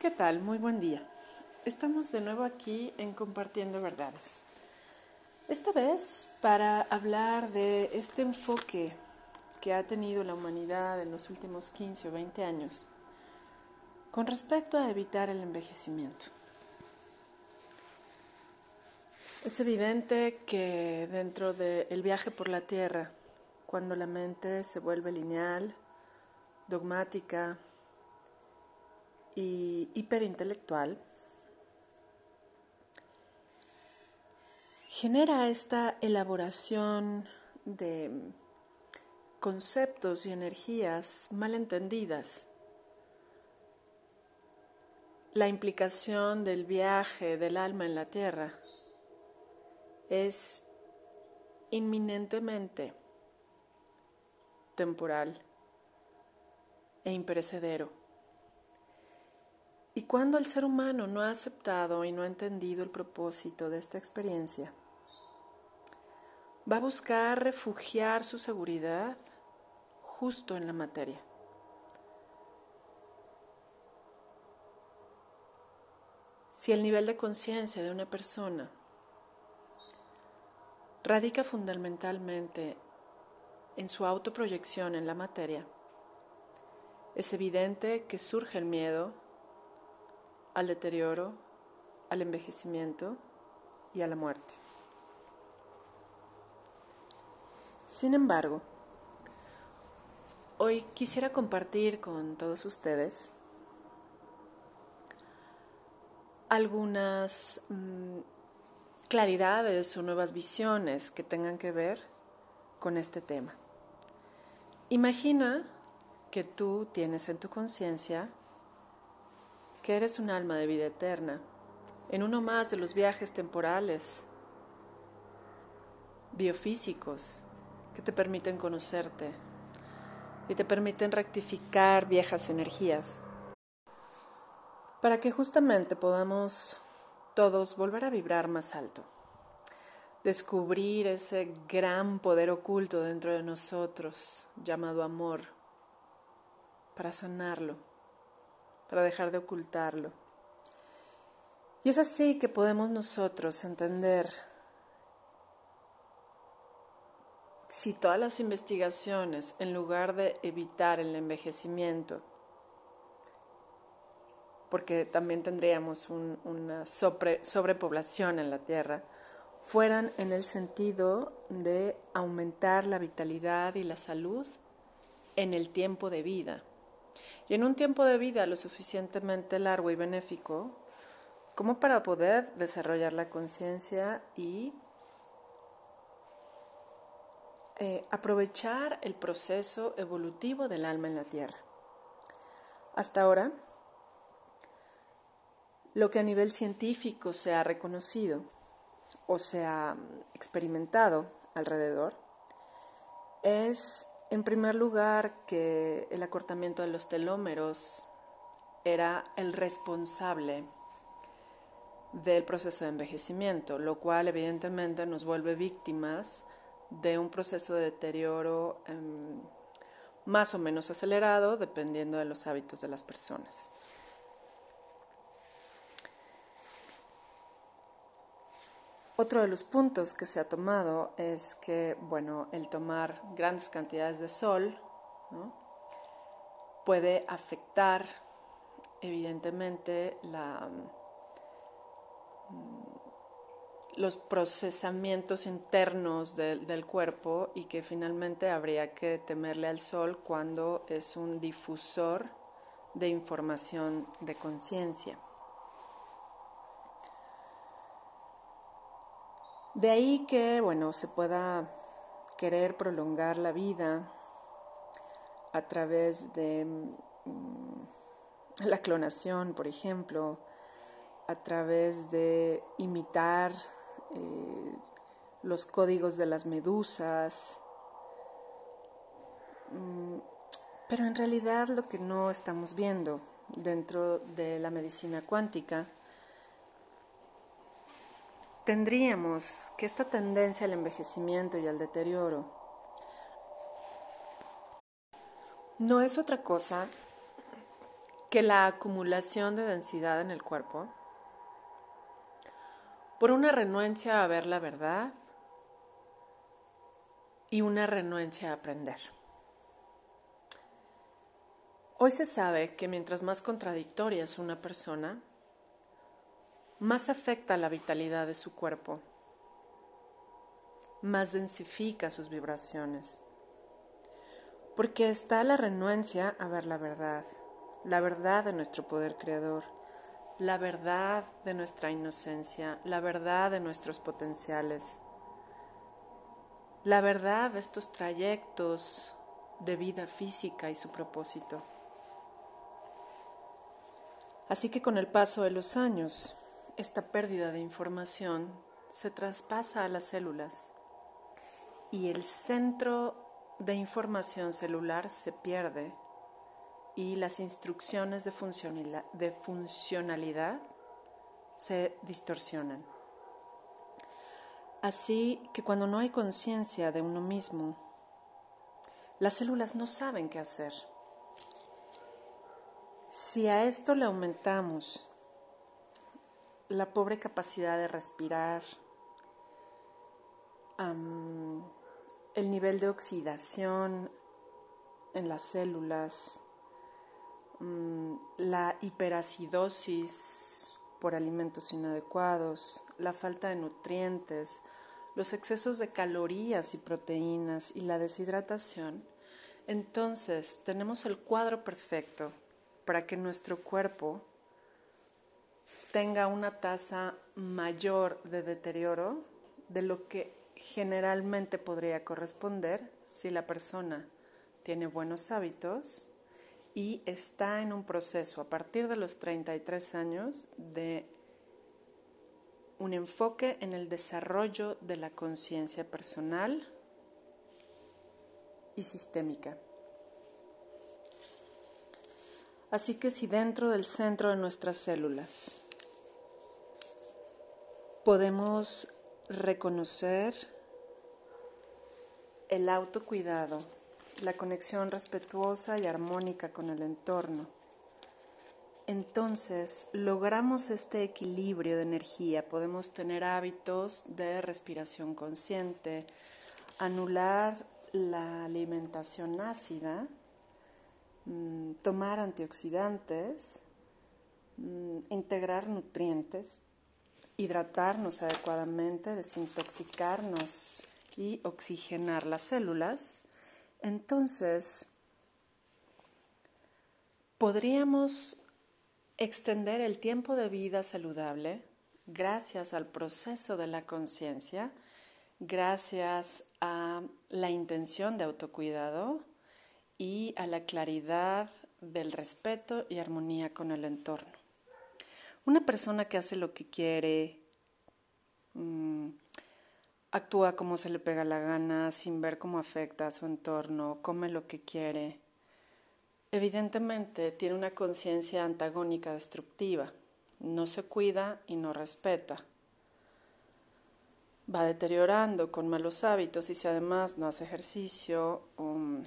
¿Qué tal? Muy buen día. Estamos de nuevo aquí en Compartiendo Verdades. Esta vez para hablar de este enfoque que ha tenido la humanidad en los últimos 15 o 20 años con respecto a evitar el envejecimiento. Es evidente que dentro del viaje por la Tierra, cuando la mente se vuelve lineal, dogmática, y hiperintelectual, genera esta elaboración de conceptos y energías mal entendidas. La implicación del viaje del alma en la tierra es inminentemente temporal e imperecedero. Y cuando el ser humano no ha aceptado y no ha entendido el propósito de esta experiencia, va a buscar refugiar su seguridad justo en la materia. Si el nivel de conciencia de una persona radica fundamentalmente en su autoproyección en la materia, es evidente que surge el miedo, al deterioro, al envejecimiento y a la muerte. Sin embargo, hoy quisiera compartir con todos ustedes algunas mm, claridades o nuevas visiones que tengan que ver con este tema. Imagina que tú tienes en tu conciencia que eres un alma de vida eterna, en uno más de los viajes temporales, biofísicos, que te permiten conocerte y te permiten rectificar viejas energías, para que justamente podamos todos volver a vibrar más alto, descubrir ese gran poder oculto dentro de nosotros llamado amor, para sanarlo para dejar de ocultarlo. Y es así que podemos nosotros entender si todas las investigaciones, en lugar de evitar el envejecimiento, porque también tendríamos una sobrepoblación en la Tierra, fueran en el sentido de aumentar la vitalidad y la salud en el tiempo de vida. Y en un tiempo de vida lo suficientemente largo y benéfico como para poder desarrollar la conciencia y eh, aprovechar el proceso evolutivo del alma en la Tierra. Hasta ahora, lo que a nivel científico se ha reconocido o se ha experimentado alrededor es en primer lugar, que el acortamiento de los telómeros era el responsable del proceso de envejecimiento, lo cual evidentemente nos vuelve víctimas de un proceso de deterioro em, más o menos acelerado dependiendo de los hábitos de las personas. Otro de los puntos que se ha tomado es que, bueno, el tomar grandes cantidades de sol puede afectar evidentemente mm, los procesamientos internos del cuerpo y que finalmente habría que temerle al sol cuando es un difusor de información de conciencia. De ahí que, bueno, se pueda querer prolongar la vida a través de mm, la clonación, por ejemplo, a través de imitar eh, los códigos de las medusas. Mm, pero en realidad lo que no estamos viendo dentro de la medicina cuántica tendríamos que esta tendencia al envejecimiento y al deterioro no es otra cosa que la acumulación de densidad en el cuerpo, por una renuencia a ver la verdad y una renuencia a aprender. Hoy se sabe que mientras más contradictoria es una persona, más afecta la vitalidad de su cuerpo, más densifica sus vibraciones, porque está la renuencia a ver la verdad, la verdad de nuestro poder creador, la verdad de nuestra inocencia, la verdad de nuestros potenciales, la verdad de estos trayectos de vida física y su propósito. Así que con el paso de los años, esta pérdida de información se traspasa a las células y el centro de información celular se pierde y las instrucciones de, funcionalidad se distorsionan. Así que cuando no hay conciencia de uno mismo, las células no saben qué hacer. Si a esto le aumentamos la pobre capacidad de respirar, el nivel de oxidación en las células, mm, la hiperacidosis por alimentos inadecuados, la falta de nutrientes, los excesos de calorías y proteínas y la deshidratación, entonces tenemos el cuadro perfecto para que nuestro cuerpo tenga una tasa mayor de deterioro de lo que generalmente podría corresponder si la persona tiene buenos hábitos y está en un proceso a partir de los 33 años de un enfoque en el desarrollo de la conciencia personal y sistémica. Así que si dentro del centro de nuestras células podemos reconocer el autocuidado, la conexión respetuosa y armónica con el entorno, entonces logramos este equilibrio de energía, podemos tener hábitos de respiración consciente, anular la alimentación ácida, Mm, tomar antioxidantes, mm, integrar nutrientes, hidratarnos adecuadamente, desintoxicarnos y oxigenar las células, entonces podríamos extender el tiempo de vida saludable gracias al proceso de la conciencia, gracias a la intención de autocuidado y a la claridad del respeto y armonía con el entorno. Una persona que hace lo que quiere, mm, actúa como se le pega la gana, sin ver cómo afecta a su entorno, come lo que quiere, evidentemente tiene una conciencia antagónica destructiva, no se cuida y no respeta. Va deteriorando con malos hábitos y si además no hace ejercicio, um,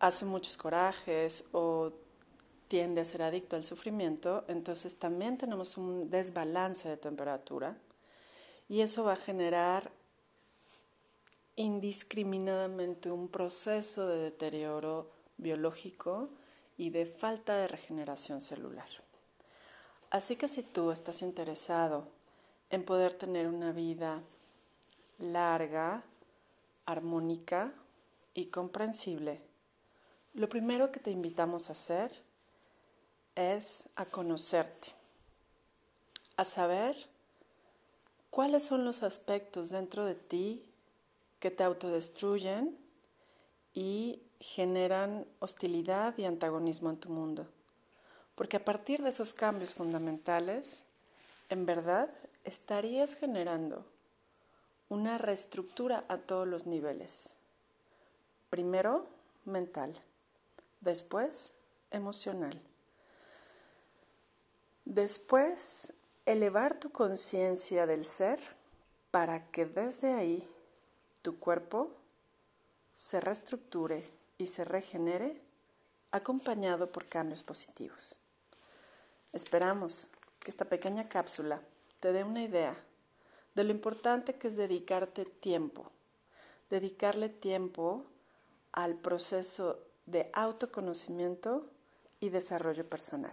hace muchos corajes o tiende a ser adicto al sufrimiento, entonces también tenemos un desbalance de temperatura y eso va a generar indiscriminadamente un proceso de deterioro biológico y de falta de regeneración celular. Así que si tú estás interesado en poder tener una vida larga, armónica, y comprensible, lo primero que te invitamos a hacer es a conocerte, a saber cuáles son los aspectos dentro de ti que te autodestruyen y generan hostilidad y antagonismo en tu mundo. Porque a partir de esos cambios fundamentales, en verdad estarías generando una reestructura a todos los niveles. Primero mental, después emocional. Después elevar tu conciencia del ser para que desde ahí tu cuerpo se reestructure y se regenere acompañado por cambios positivos. Esperamos que esta pequeña cápsula te dé una idea de lo importante que es dedicarte tiempo, dedicarle tiempo al proceso de autoconocimiento y desarrollo personal.